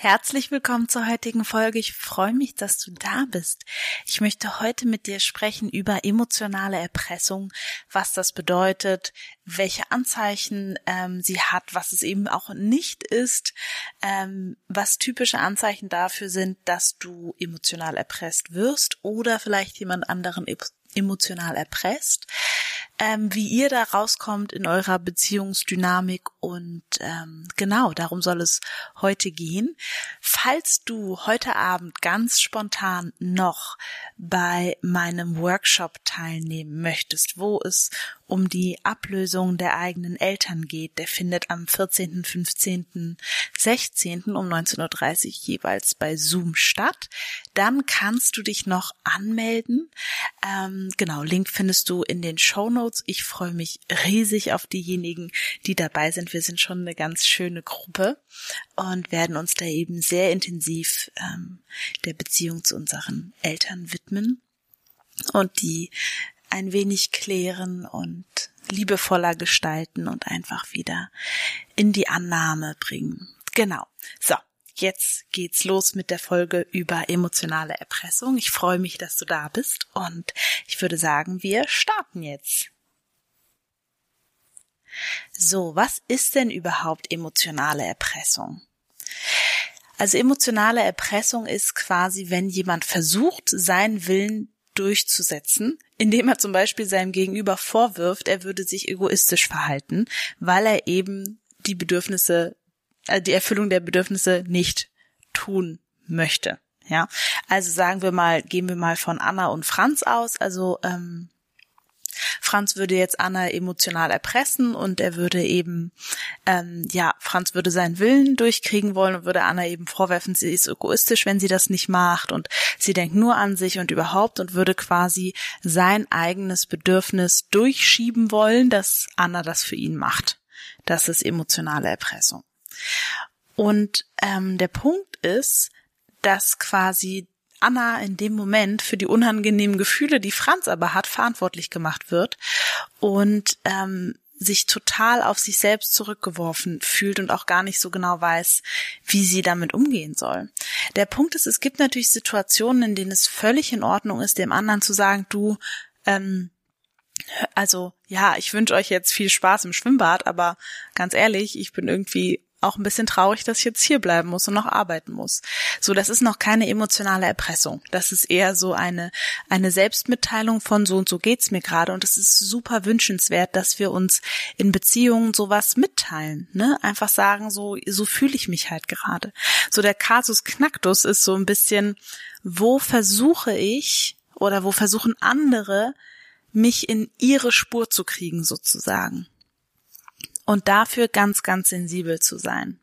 Herzlich willkommen zur heutigen Folge. Ich freue mich, dass du da bist. Ich möchte heute mit dir sprechen über emotionale Erpressung, was das bedeutet, welche Anzeichen ähm, sie hat, was es eben auch nicht ist, ähm, was typische Anzeichen dafür sind, dass du emotional erpresst wirst oder vielleicht jemand anderen emotional erpresst, ähm, wie ihr da rauskommt in eurer Beziehungsdynamik und ähm, genau, darum soll es heute gehen. Falls du heute Abend ganz spontan noch bei meinem Workshop teilnehmen möchtest, wo es um die Ablösung der eigenen Eltern geht. Der findet am 14., 15., 16. um 19.30 Uhr jeweils bei Zoom statt. Dann kannst du dich noch anmelden. Ähm, genau, Link findest du in den Show Notes. Ich freue mich riesig auf diejenigen, die dabei sind. Wir sind schon eine ganz schöne Gruppe und werden uns da eben sehr intensiv ähm, der Beziehung zu unseren Eltern widmen und die ein wenig klären und liebevoller gestalten und einfach wieder in die Annahme bringen. Genau. So. Jetzt geht's los mit der Folge über emotionale Erpressung. Ich freue mich, dass du da bist und ich würde sagen, wir starten jetzt. So, was ist denn überhaupt emotionale Erpressung? Also emotionale Erpressung ist quasi, wenn jemand versucht, seinen Willen durchzusetzen, indem er zum Beispiel seinem Gegenüber vorwirft, er würde sich egoistisch verhalten, weil er eben die Bedürfnisse, äh, die Erfüllung der Bedürfnisse nicht tun möchte. Ja, also sagen wir mal, gehen wir mal von Anna und Franz aus. Also ähm, Franz würde jetzt Anna emotional erpressen und er würde eben, ähm, ja, Franz würde seinen Willen durchkriegen wollen und würde Anna eben vorwerfen, sie ist egoistisch, wenn sie das nicht macht und sie denkt nur an sich und überhaupt und würde quasi sein eigenes Bedürfnis durchschieben wollen, dass Anna das für ihn macht. Das ist emotionale Erpressung. Und ähm, der Punkt ist, dass quasi Anna in dem Moment für die unangenehmen Gefühle, die Franz aber hat, verantwortlich gemacht wird und ähm, sich total auf sich selbst zurückgeworfen fühlt und auch gar nicht so genau weiß, wie sie damit umgehen soll. Der Punkt ist, es gibt natürlich Situationen, in denen es völlig in Ordnung ist, dem anderen zu sagen, du, ähm, also ja, ich wünsche euch jetzt viel Spaß im Schwimmbad, aber ganz ehrlich, ich bin irgendwie auch ein bisschen traurig, dass ich jetzt hier bleiben muss und noch arbeiten muss. So, das ist noch keine emotionale Erpressung. Das ist eher so eine, eine Selbstmitteilung von so und so geht's mir gerade und es ist super wünschenswert, dass wir uns in Beziehungen sowas mitteilen, ne? Einfach sagen so, so fühle ich mich halt gerade. So der Kasus Knacktus ist so ein bisschen, wo versuche ich oder wo versuchen andere mich in ihre Spur zu kriegen sozusagen und dafür ganz, ganz sensibel zu sein.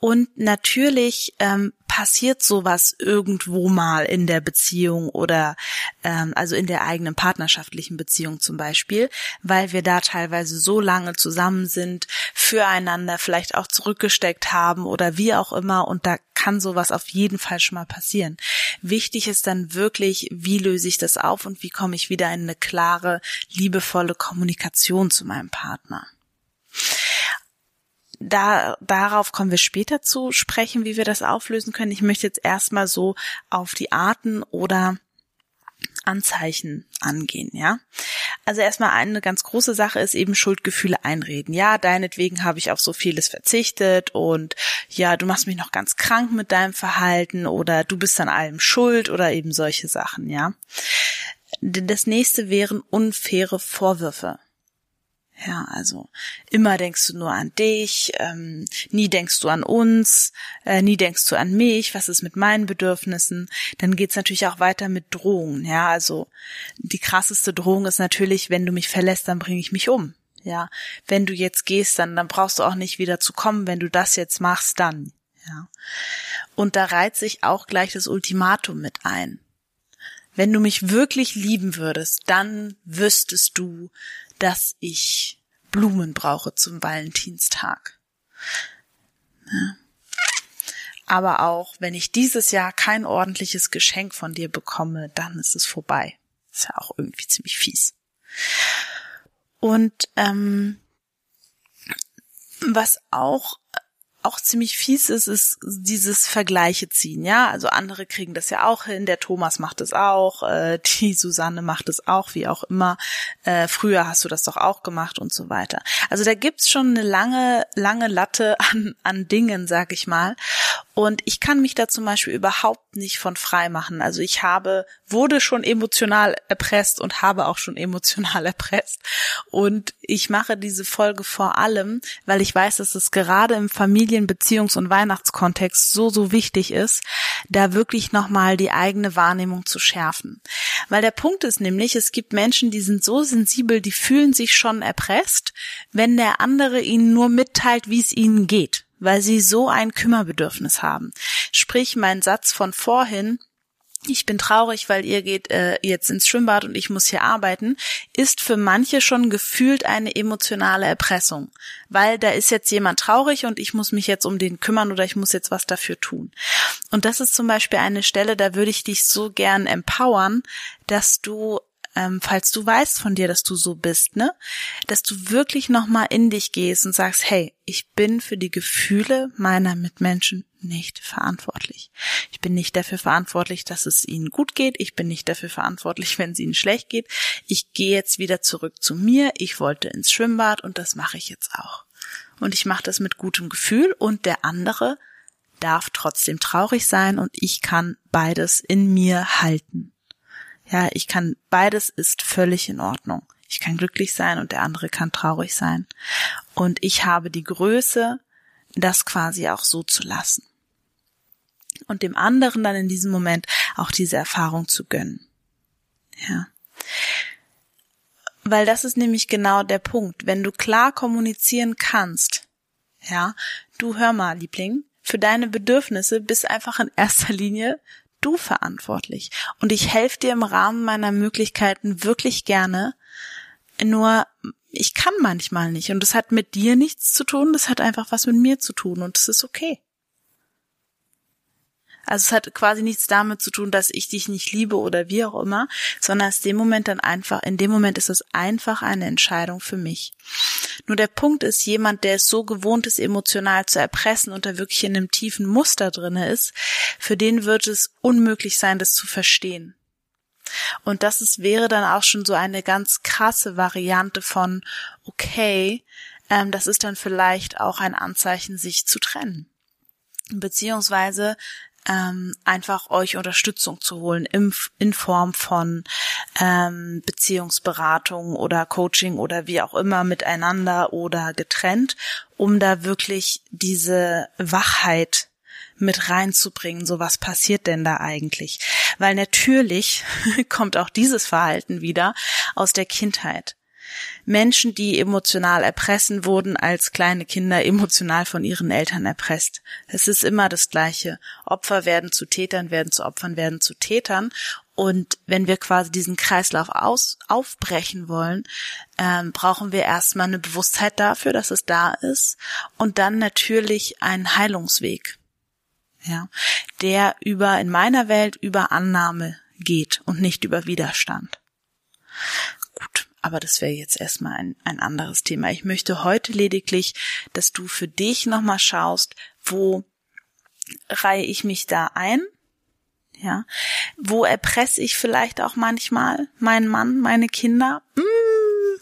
Und natürlich ähm, passiert sowas irgendwo mal in der Beziehung oder ähm, also in der eigenen partnerschaftlichen Beziehung zum Beispiel, weil wir da teilweise so lange zusammen sind, füreinander vielleicht auch zurückgesteckt haben oder wie auch immer und da kann sowas auf jeden Fall schon mal passieren. Wichtig ist dann wirklich, wie löse ich das auf und wie komme ich wieder in eine klare, liebevolle Kommunikation zu meinem Partner da, darauf kommen wir später zu sprechen, wie wir das auflösen können. Ich möchte jetzt erstmal so auf die Arten oder Anzeichen angehen, ja. Also erstmal eine ganz große Sache ist eben Schuldgefühle einreden. Ja, deinetwegen habe ich auf so vieles verzichtet und ja, du machst mich noch ganz krank mit deinem Verhalten oder du bist an allem schuld oder eben solche Sachen, ja. Das nächste wären unfaire Vorwürfe. Ja, also immer denkst du nur an dich, ähm, nie denkst du an uns, äh, nie denkst du an mich, was ist mit meinen Bedürfnissen. Dann geht's natürlich auch weiter mit Drohungen. Ja, also die krasseste Drohung ist natürlich, wenn du mich verlässt, dann bringe ich mich um. Ja, wenn du jetzt gehst, dann, dann brauchst du auch nicht wieder zu kommen. Wenn du das jetzt machst, dann. Ja. Und da reiht sich auch gleich das Ultimatum mit ein. Wenn du mich wirklich lieben würdest, dann wüsstest du, dass ich Blumen brauche zum Valentinstag. Ja. Aber auch, wenn ich dieses Jahr kein ordentliches Geschenk von dir bekomme, dann ist es vorbei. Ist ja auch irgendwie ziemlich fies. Und ähm, was auch auch ziemlich fies ist, ist dieses Vergleiche ziehen, ja. Also andere kriegen das ja auch hin, der Thomas macht es auch, äh, die Susanne macht es auch, wie auch immer. Äh, früher hast du das doch auch gemacht und so weiter. Also da gibt's schon eine lange, lange Latte an, an Dingen, sag ich mal. Und ich kann mich da zum Beispiel überhaupt nicht von frei machen. Also ich habe, wurde schon emotional erpresst und habe auch schon emotional erpresst. Und ich mache diese Folge vor allem, weil ich weiß, dass es gerade im Familien-, Beziehungs- und Weihnachtskontext so, so wichtig ist, da wirklich nochmal die eigene Wahrnehmung zu schärfen. Weil der Punkt ist nämlich, es gibt Menschen, die sind so sensibel, die fühlen sich schon erpresst, wenn der andere ihnen nur mitteilt, wie es ihnen geht weil sie so ein Kümmerbedürfnis haben. Sprich, mein Satz von vorhin, ich bin traurig, weil ihr geht äh, jetzt ins Schwimmbad und ich muss hier arbeiten, ist für manche schon gefühlt eine emotionale Erpressung, weil da ist jetzt jemand traurig und ich muss mich jetzt um den kümmern oder ich muss jetzt was dafür tun. Und das ist zum Beispiel eine Stelle, da würde ich dich so gern empowern, dass du ähm, falls du weißt von dir, dass du so bist, ne, dass du wirklich nochmal in dich gehst und sagst, hey, ich bin für die Gefühle meiner Mitmenschen nicht verantwortlich. Ich bin nicht dafür verantwortlich, dass es ihnen gut geht. Ich bin nicht dafür verantwortlich, wenn es ihnen schlecht geht. Ich gehe jetzt wieder zurück zu mir. Ich wollte ins Schwimmbad und das mache ich jetzt auch. Und ich mache das mit gutem Gefühl und der andere darf trotzdem traurig sein und ich kann beides in mir halten. Ja, ich kann, beides ist völlig in Ordnung. Ich kann glücklich sein und der andere kann traurig sein. Und ich habe die Größe, das quasi auch so zu lassen. Und dem anderen dann in diesem Moment auch diese Erfahrung zu gönnen. Ja. Weil das ist nämlich genau der Punkt. Wenn du klar kommunizieren kannst, ja, du hör mal, Liebling, für deine Bedürfnisse bist einfach in erster Linie du verantwortlich. Und ich helfe dir im Rahmen meiner Möglichkeiten wirklich gerne. Nur ich kann manchmal nicht. Und das hat mit dir nichts zu tun, das hat einfach was mit mir zu tun und es ist okay. Also es hat quasi nichts damit zu tun, dass ich dich nicht liebe oder wie auch immer, sondern es ist dem Moment dann einfach, in dem Moment ist es einfach eine Entscheidung für mich. Nur der Punkt ist, jemand, der es so gewohnt ist, emotional zu erpressen und da wirklich in einem tiefen Muster drinne ist, für den wird es unmöglich sein, das zu verstehen. Und das ist, wäre dann auch schon so eine ganz krasse Variante von, okay, ähm, das ist dann vielleicht auch ein Anzeichen, sich zu trennen beziehungsweise ähm, einfach euch Unterstützung zu holen im, in Form von ähm, Beziehungsberatung oder Coaching oder wie auch immer miteinander oder getrennt, um da wirklich diese Wachheit mit reinzubringen, so was passiert denn da eigentlich? Weil natürlich kommt auch dieses Verhalten wieder aus der Kindheit. Menschen, die emotional erpressen, wurden als kleine Kinder emotional von ihren Eltern erpresst. Es ist immer das Gleiche. Opfer werden zu Tätern, werden zu Opfern, werden zu Tätern. Und wenn wir quasi diesen Kreislauf aus, aufbrechen wollen, ähm, brauchen wir erstmal eine Bewusstheit dafür, dass es da ist und dann natürlich einen Heilungsweg, ja, der über in meiner Welt über Annahme geht und nicht über Widerstand. Aber das wäre jetzt erstmal ein, ein anderes Thema. Ich möchte heute lediglich, dass du für dich nochmal schaust, wo reihe ich mich da ein? Ja. Wo erpresse ich vielleicht auch manchmal meinen Mann, meine Kinder? Mm.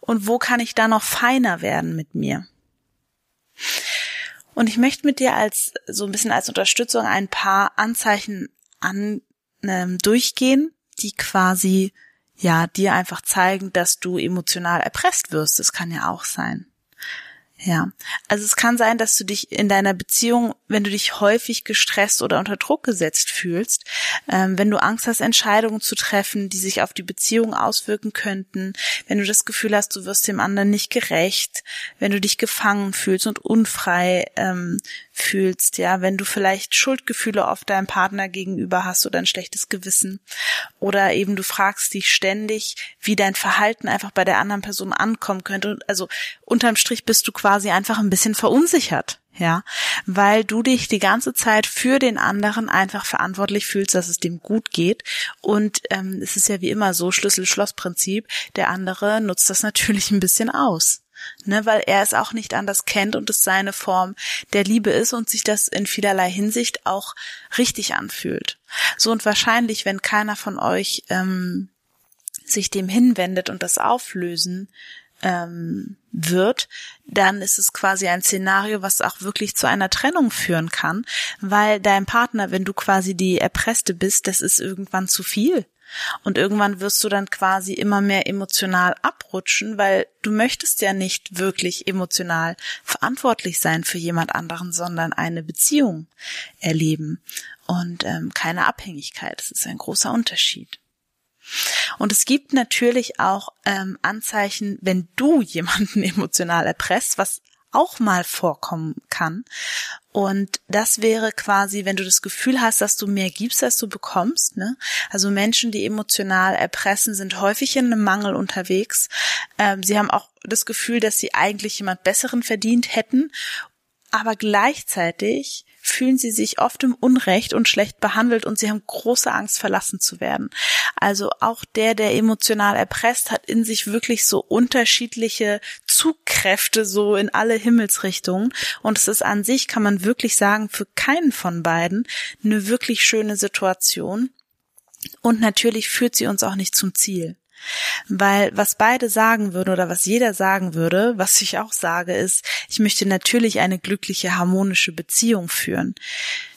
Und wo kann ich da noch feiner werden mit mir? Und ich möchte mit dir als, so ein bisschen als Unterstützung ein paar Anzeichen an, ähm, durchgehen, die quasi ja, dir einfach zeigen, dass du emotional erpresst wirst. Das kann ja auch sein. Ja, also es kann sein, dass du dich in deiner Beziehung, wenn du dich häufig gestresst oder unter Druck gesetzt fühlst, ähm, wenn du Angst hast, Entscheidungen zu treffen, die sich auf die Beziehung auswirken könnten, wenn du das Gefühl hast, du wirst dem anderen nicht gerecht, wenn du dich gefangen fühlst und unfrei ähm, fühlst, ja, wenn du vielleicht Schuldgefühle oft deinem Partner gegenüber hast oder ein schlechtes Gewissen oder eben du fragst dich ständig, wie dein Verhalten einfach bei der anderen Person ankommen könnte. Also unterm Strich bist du quasi einfach ein bisschen verunsichert. Ja, weil du dich die ganze Zeit für den anderen einfach verantwortlich fühlst, dass es dem gut geht. Und ähm, es ist ja wie immer so, Schlüssel-Schloss-Prinzip, der andere nutzt das natürlich ein bisschen aus ne, weil er es auch nicht anders kennt und es seine Form der Liebe ist und sich das in vielerlei Hinsicht auch richtig anfühlt. So und wahrscheinlich, wenn keiner von euch ähm, sich dem hinwendet und das auflösen ähm, wird, dann ist es quasi ein Szenario, was auch wirklich zu einer Trennung führen kann, weil dein Partner, wenn du quasi die Erpresste bist, das ist irgendwann zu viel. Und irgendwann wirst du dann quasi immer mehr emotional abrutschen, weil du möchtest ja nicht wirklich emotional verantwortlich sein für jemand anderen, sondern eine Beziehung erleben und ähm, keine Abhängigkeit. Das ist ein großer Unterschied. Und es gibt natürlich auch ähm, Anzeichen, wenn du jemanden emotional erpresst, was auch mal vorkommen kann. Und das wäre quasi, wenn du das Gefühl hast, dass du mehr gibst, als du bekommst. Ne? Also Menschen, die emotional erpressen, sind häufig in einem Mangel unterwegs. Ähm, sie haben auch das Gefühl, dass sie eigentlich jemand Besseren verdient hätten. Aber gleichzeitig fühlen sie sich oft im Unrecht und schlecht behandelt und sie haben große Angst, verlassen zu werden. Also auch der, der emotional erpresst, hat in sich wirklich so unterschiedliche Zugkräfte so in alle Himmelsrichtungen. Und es ist an sich, kann man wirklich sagen, für keinen von beiden eine wirklich schöne Situation. Und natürlich führt sie uns auch nicht zum Ziel. Weil was beide sagen würden oder was jeder sagen würde, was ich auch sage, ist, ich möchte natürlich eine glückliche, harmonische Beziehung führen.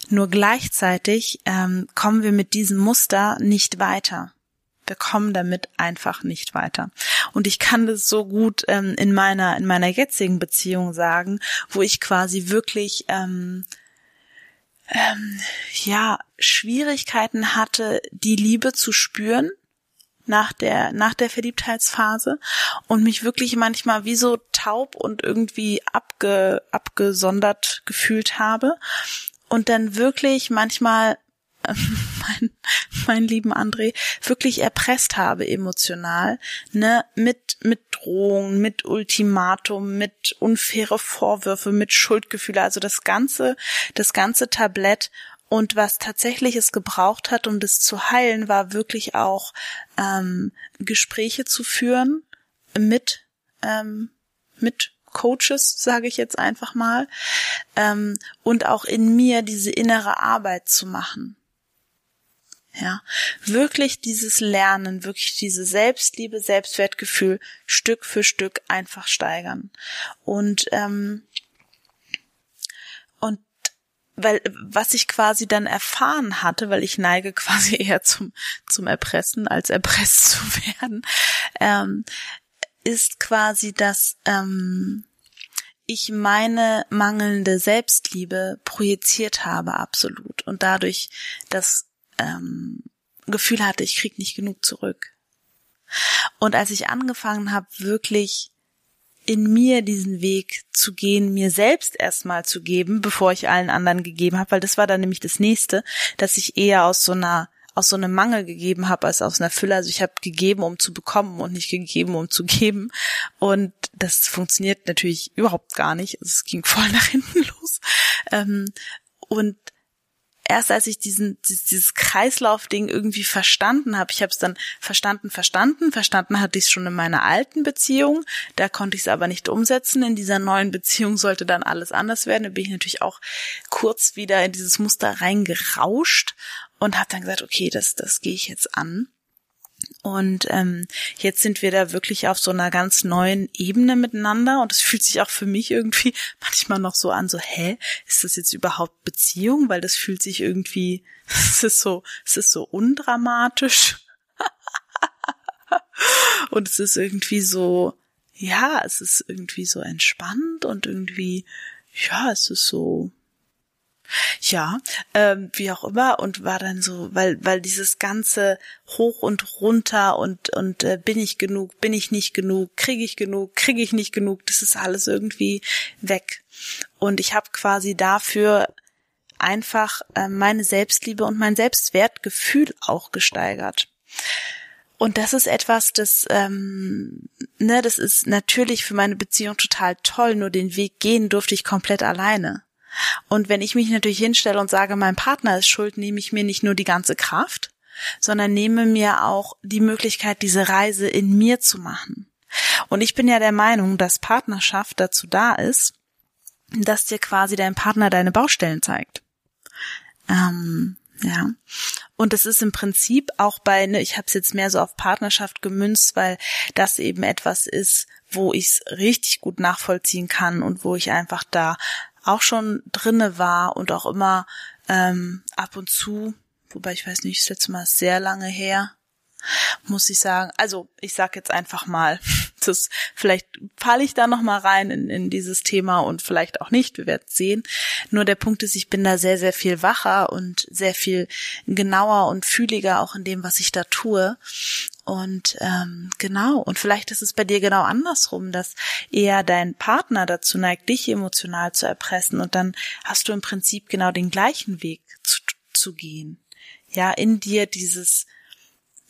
Nur gleichzeitig ähm, kommen wir mit diesem Muster nicht weiter. Wir kommen damit einfach nicht weiter. Und ich kann das so gut ähm, in meiner in meiner jetzigen Beziehung sagen, wo ich quasi wirklich ähm, ähm, ja Schwierigkeiten hatte, die Liebe zu spüren nach der, nach der Verliebtheitsphase und mich wirklich manchmal wie so taub und irgendwie abge, abgesondert gefühlt habe und dann wirklich manchmal äh, mein, mein lieben André wirklich erpresst habe emotional, ne, mit, mit Drohungen, mit Ultimatum, mit unfaire Vorwürfe, mit Schuldgefühle, also das ganze, das ganze Tablett und was tatsächlich es gebraucht hat, um das zu heilen, war wirklich auch ähm, Gespräche zu führen mit ähm, mit Coaches, sage ich jetzt einfach mal, ähm, und auch in mir diese innere Arbeit zu machen. Ja, wirklich dieses Lernen, wirklich diese Selbstliebe, Selbstwertgefühl Stück für Stück einfach steigern. Und ähm, weil was ich quasi dann erfahren hatte, weil ich neige quasi eher zum zum Erpressen als erpresst zu werden, ähm, ist quasi, dass ähm, ich meine mangelnde Selbstliebe projiziert habe absolut und dadurch das ähm, Gefühl hatte, ich krieg nicht genug zurück. Und als ich angefangen habe, wirklich in mir diesen Weg zu gehen, mir selbst erstmal zu geben, bevor ich allen anderen gegeben habe, weil das war dann nämlich das nächste, dass ich eher aus so einer aus so einem Mangel gegeben habe als aus einer Fülle. Also ich habe gegeben, um zu bekommen und nicht gegeben, um zu geben. Und das funktioniert natürlich überhaupt gar nicht. Also es ging voll nach hinten los. Ähm, und erst als ich diesen dieses Kreislaufding irgendwie verstanden habe, ich habe es dann verstanden, verstanden, verstanden hatte ich es schon in meiner alten Beziehung, da konnte ich es aber nicht umsetzen. In dieser neuen Beziehung sollte dann alles anders werden. Da bin ich natürlich auch kurz wieder in dieses Muster reingerauscht und habe dann gesagt, okay, das das gehe ich jetzt an. Und ähm, jetzt sind wir da wirklich auf so einer ganz neuen Ebene miteinander und es fühlt sich auch für mich irgendwie manchmal noch so an, so, hä, ist das jetzt überhaupt Beziehung? Weil das fühlt sich irgendwie, es ist so, es ist so undramatisch. und es ist irgendwie so, ja, es ist irgendwie so entspannt und irgendwie, ja, es ist so, ja, ähm, wie auch immer und war dann so, weil weil dieses ganze hoch und runter und und äh, bin ich genug, bin ich nicht genug, kriege ich genug, kriege ich nicht genug, das ist alles irgendwie weg. Und ich habe quasi dafür einfach äh, meine Selbstliebe und mein Selbstwertgefühl auch gesteigert. Und das ist etwas, das, ähm, ne, das ist natürlich für meine Beziehung total toll, nur den Weg gehen durfte ich komplett alleine. Und wenn ich mich natürlich hinstelle und sage, mein Partner ist schuld, nehme ich mir nicht nur die ganze Kraft, sondern nehme mir auch die Möglichkeit, diese Reise in mir zu machen. Und ich bin ja der Meinung, dass Partnerschaft dazu da ist, dass dir quasi dein Partner deine Baustellen zeigt. Ähm, ja. Und es ist im Prinzip auch bei, ne, ich habe es jetzt mehr so auf Partnerschaft gemünzt, weil das eben etwas ist, wo ich es richtig gut nachvollziehen kann und wo ich einfach da auch schon drinne war und auch immer ähm, ab und zu, wobei ich weiß nicht, das letzte Mal ist sehr lange her, muss ich sagen. Also ich sag jetzt einfach mal, das vielleicht falle ich da noch mal rein in, in dieses Thema und vielleicht auch nicht. Wir werden sehen. Nur der Punkt ist, ich bin da sehr sehr viel wacher und sehr viel genauer und fühliger auch in dem, was ich da tue. Und ähm, genau, und vielleicht ist es bei dir genau andersrum, dass eher dein Partner dazu neigt, dich emotional zu erpressen und dann hast du im Prinzip genau den gleichen Weg zu, zu gehen. Ja, in dir dieses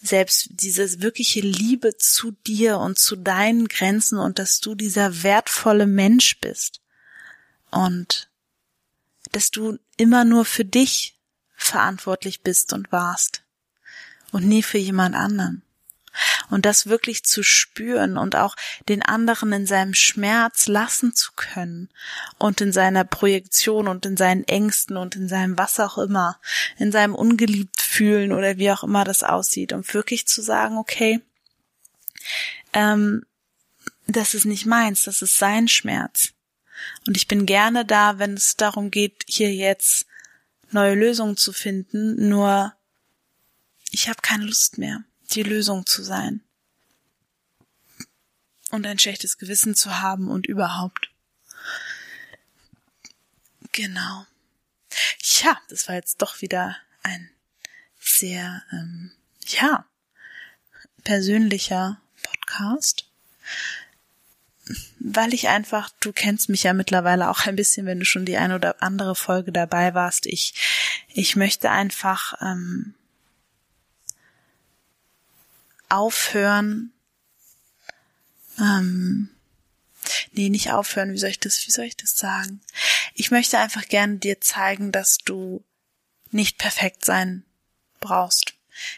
selbst diese wirkliche Liebe zu dir und zu deinen Grenzen und dass du dieser wertvolle Mensch bist und dass du immer nur für dich verantwortlich bist und warst und nie für jemand anderen. Und das wirklich zu spüren und auch den anderen in seinem Schmerz lassen zu können und in seiner Projektion und in seinen Ängsten und in seinem was auch immer, in seinem ungeliebt fühlen oder wie auch immer das aussieht, um wirklich zu sagen, okay, ähm, das ist nicht meins, das ist sein Schmerz. Und ich bin gerne da, wenn es darum geht, hier jetzt neue Lösungen zu finden, nur ich habe keine Lust mehr die Lösung zu sein. Und ein schlechtes Gewissen zu haben und überhaupt. Genau. Ja, das war jetzt doch wieder ein sehr, ähm, ja, persönlicher Podcast weil ich einfach, du kennst mich ja mittlerweile auch ein bisschen, wenn du schon die eine oder andere Folge dabei warst. Ich, ich möchte einfach ähm, aufhören, ähm, nee, nicht aufhören, wie soll ich das, wie soll ich das sagen? Ich möchte einfach gerne dir zeigen, dass du nicht perfekt sein brauchst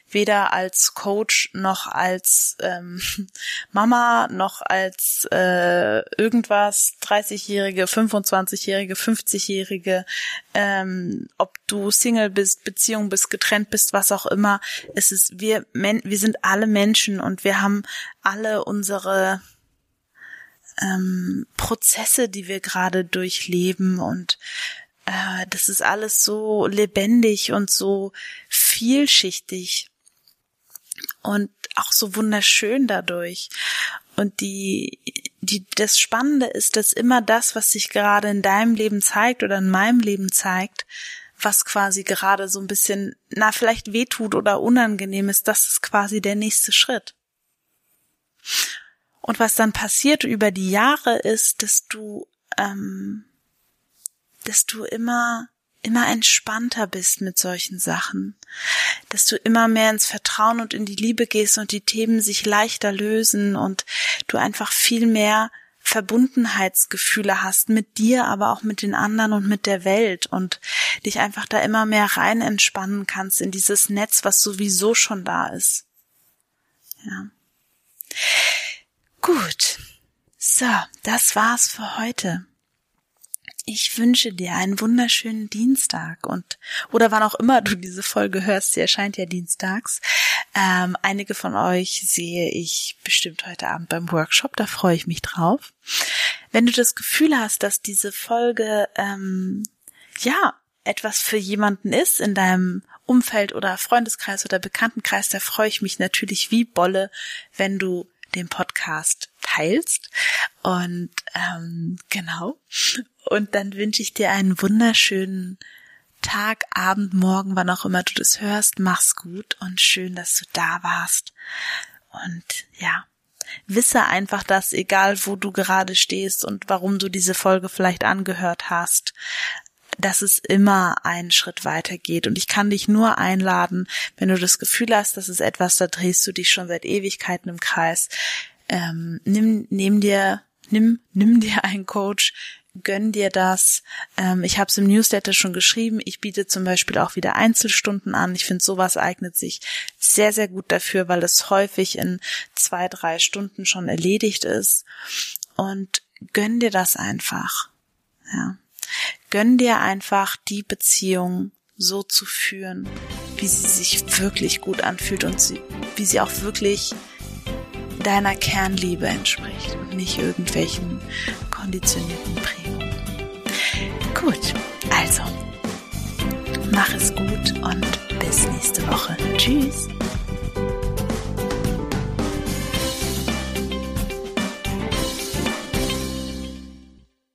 weder als Coach noch als ähm, Mama noch als äh, irgendwas 30-jährige, 25-jährige, 50-jährige, ähm, ob du Single bist, Beziehung bist, getrennt bist, was auch immer. Es ist wir men wir sind alle Menschen und wir haben alle unsere ähm, Prozesse, die wir gerade durchleben und äh, das ist alles so lebendig und so vielschichtig und auch so wunderschön dadurch. Und die, die, das Spannende ist, dass immer das, was sich gerade in deinem Leben zeigt oder in meinem Leben zeigt, was quasi gerade so ein bisschen, na, vielleicht wehtut oder unangenehm ist, das ist quasi der nächste Schritt. Und was dann passiert über die Jahre ist, dass du ähm, dass du immer immer entspannter bist mit solchen Sachen, dass du immer mehr ins Vertrauen und in die Liebe gehst und die Themen sich leichter lösen und du einfach viel mehr Verbundenheitsgefühle hast mit dir, aber auch mit den anderen und mit der Welt und dich einfach da immer mehr rein entspannen kannst in dieses Netz, was sowieso schon da ist. Ja. Gut. So, das war's für heute. Ich wünsche dir einen wunderschönen Dienstag und oder wann auch immer du diese Folge hörst, sie erscheint ja dienstags. Ähm, einige von euch sehe ich bestimmt heute Abend beim Workshop, da freue ich mich drauf. Wenn du das Gefühl hast, dass diese Folge ähm, ja etwas für jemanden ist in deinem Umfeld oder Freundeskreis oder Bekanntenkreis, da freue ich mich natürlich wie Bolle, wenn du den Podcast teilst. Und ähm, genau. Und dann wünsche ich dir einen wunderschönen Tag, Abend, Morgen, wann auch immer du das hörst. Mach's gut und schön, dass du da warst. Und ja, wisse einfach, dass egal wo du gerade stehst und warum du diese Folge vielleicht angehört hast, dass es immer einen Schritt weiter geht. Und ich kann dich nur einladen, wenn du das Gefühl hast, dass es etwas, da drehst du dich schon seit Ewigkeiten im Kreis, ähm, nimm, nimm dir, nimm, nimm dir einen Coach, gönn dir das. Ähm, ich habe es im Newsletter schon geschrieben. Ich biete zum Beispiel auch wieder Einzelstunden an. Ich finde, sowas eignet sich sehr, sehr gut dafür, weil es häufig in zwei, drei Stunden schon erledigt ist. Und gönn dir das einfach. Ja. Gönn dir einfach die Beziehung so zu führen, wie sie sich wirklich gut anfühlt und sie, wie sie auch wirklich deiner Kernliebe entspricht und nicht irgendwelchen konditionierten Prägungen. Gut, also, mach es gut und bis nächste Woche. Tschüss.